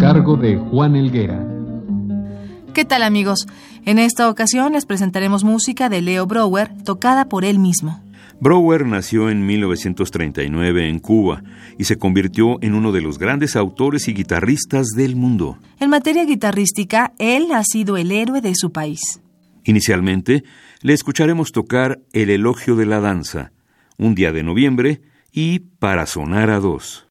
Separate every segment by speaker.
Speaker 1: Cargo de Juan Elguera.
Speaker 2: ¿Qué tal amigos? En esta ocasión les presentaremos música de Leo Brower, tocada por él mismo.
Speaker 3: Brower nació en 1939 en Cuba y se convirtió en uno de los grandes autores y guitarristas del mundo.
Speaker 2: En materia guitarrística, él ha sido el héroe de su país.
Speaker 3: Inicialmente, le escucharemos tocar El elogio de la danza, un día de noviembre y Para sonar a dos.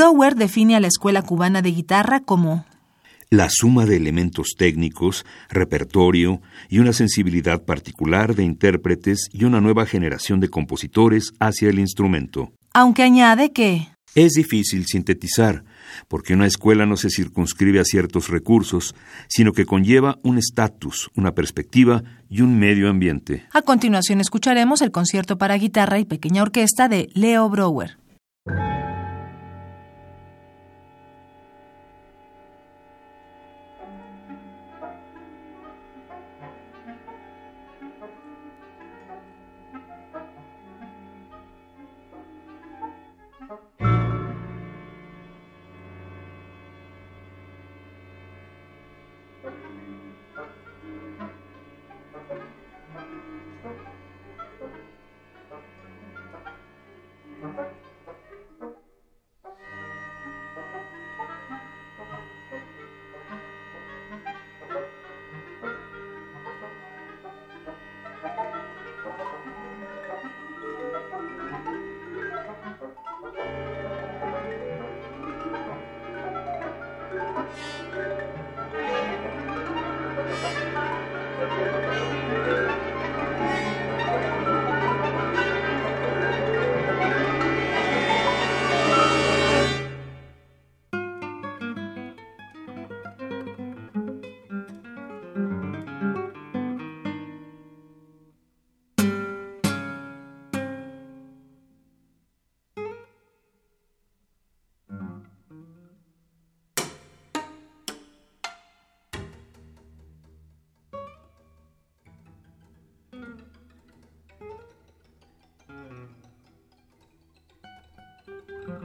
Speaker 2: Brower define a la escuela cubana de guitarra como
Speaker 3: la suma de elementos técnicos, repertorio y una sensibilidad particular de intérpretes y una nueva generación de compositores hacia el instrumento.
Speaker 2: Aunque añade que
Speaker 3: es difícil sintetizar, porque una escuela no se circunscribe a ciertos recursos, sino que conlleva un estatus, una perspectiva y un medio ambiente.
Speaker 2: A continuación escucharemos el concierto para guitarra y pequeña orquesta de Leo Brower.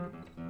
Speaker 2: Mm-hmm.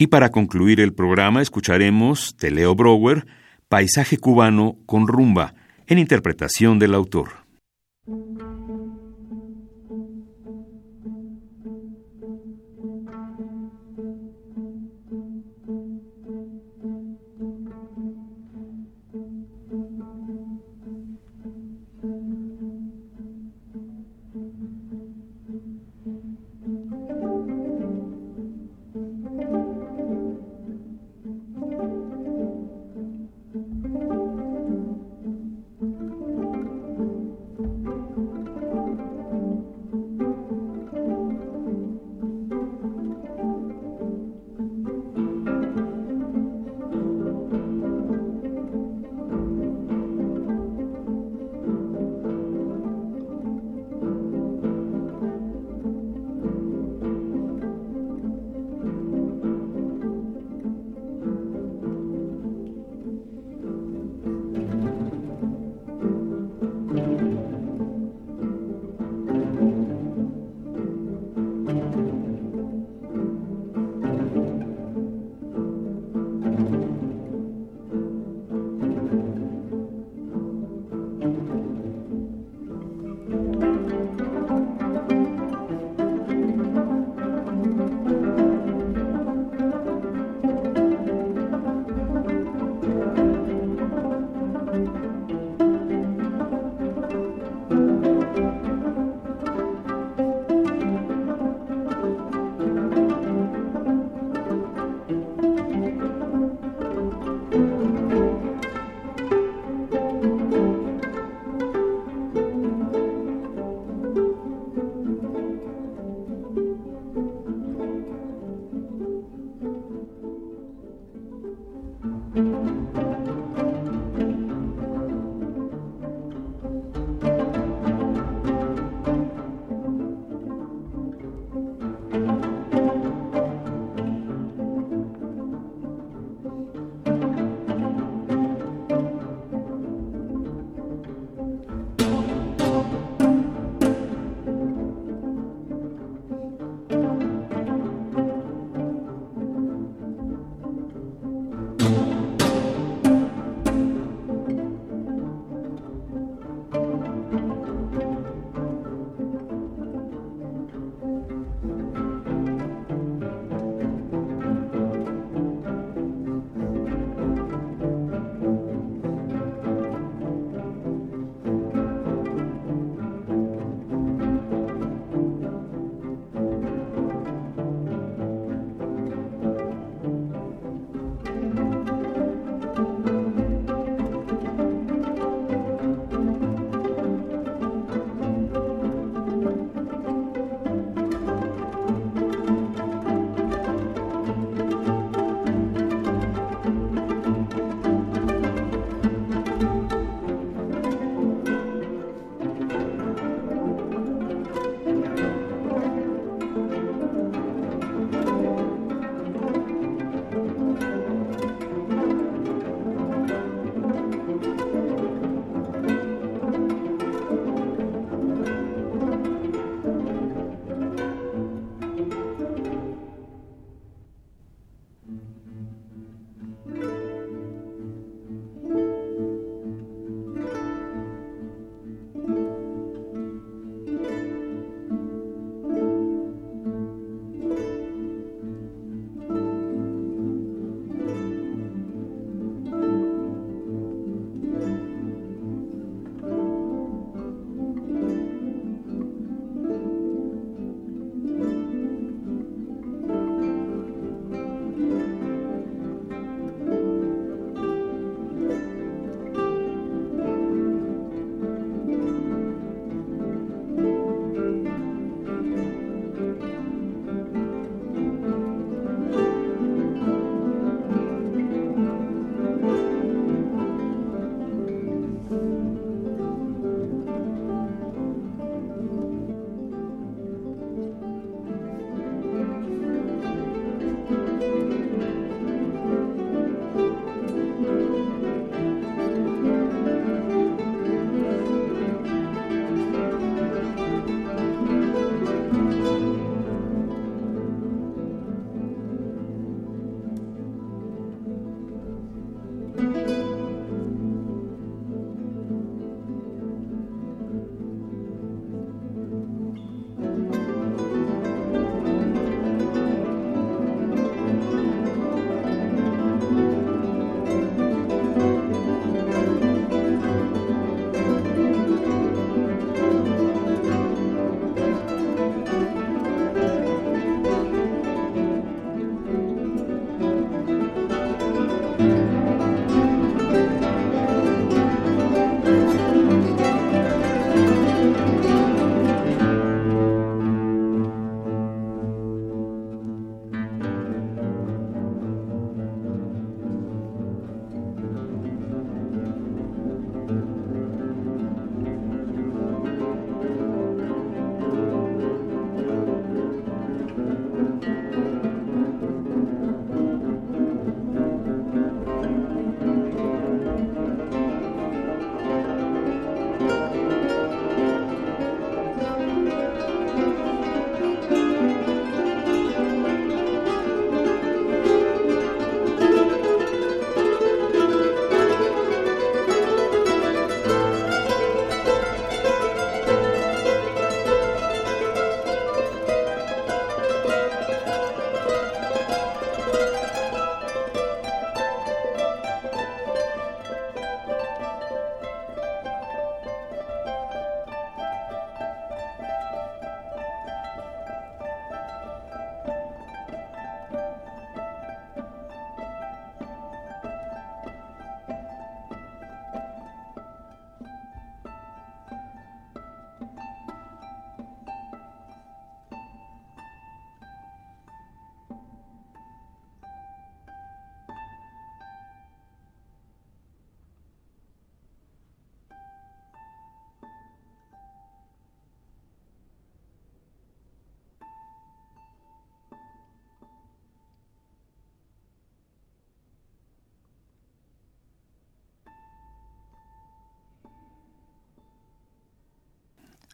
Speaker 3: Y para concluir el programa escucharemos de Leo Brower Paisaje cubano con rumba, en interpretación del autor.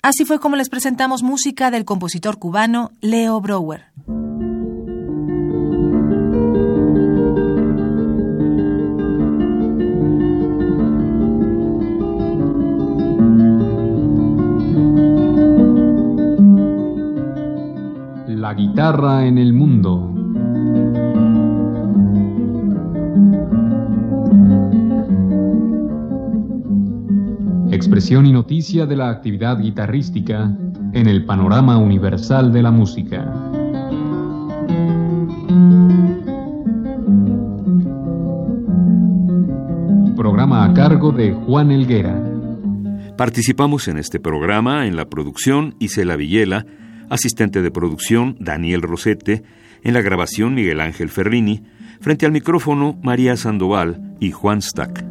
Speaker 2: Así fue como les presentamos música del compositor cubano Leo Brower.
Speaker 1: La guitarra en el mundo. Expresión y noticia de la actividad guitarrística en el panorama universal de la música. Programa a cargo de Juan Elguera.
Speaker 3: Participamos en este programa en la producción Isela Villela, asistente de producción Daniel Rosete, en la grabación Miguel Ángel Ferrini, frente al micrófono María Sandoval y Juan Stack.